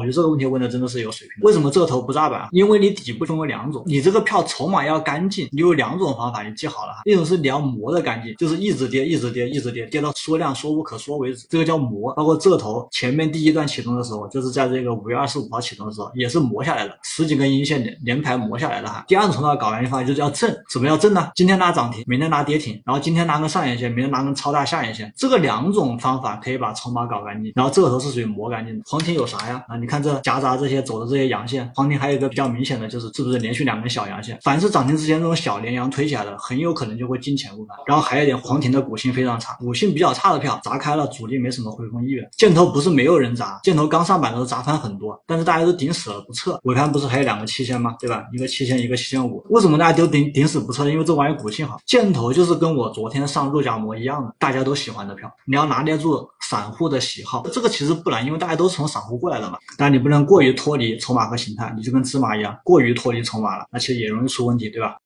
我觉得这个问题问的真的是有水平。为什么这个头不炸板？因为你底部分为两种，你这个票筹码要干净，你有两种方法，你记好了。一种是你要磨的干净，就是一直跌，一直跌，一直跌，跌到缩量缩无可缩为止，这个叫磨。包括这头前面第一段启动的时候，就是在这个五月二十五号启动的时候，也是磨下来的，十几根阴线连连排磨下来的哈。第二种筹码搞完方法就是要正，什么叫正呢？今天拉涨停，明天拉跌停，然后今天拉根上影线，明天拉根超大下影线，这个两种方法可以把筹码搞干净。然后这个头是属于磨干净的。黄金有啥呀？啊，你看这夹杂这些走的这些阳线，黄庭还有一个比较明显的就是是不是连续两根小阳线？凡是涨停之前这种小连阳推起来的，很有可能就会进前入盘。然后还有一点，黄庭的股性非常差，股性比较差的票砸开了，主力没什么回风意愿。箭头不是没有人砸，箭头刚上板的时候砸翻很多，但是大家都顶死了不撤。尾盘不是还有两个七千吗？对吧？一个七千，一个七千五。为什么大家都顶顶死不撤？因为这玩意股性好。箭头就是跟我昨天上肉夹馍一样的，大家都喜欢的票，你要拿捏住散户的喜好，这个其实不难，因为大家都是从散户过来的嘛。但你不能过于脱离筹码和形态，你就跟芝麻一样，过于脱离筹码了，那其实也容易出问题，对吧？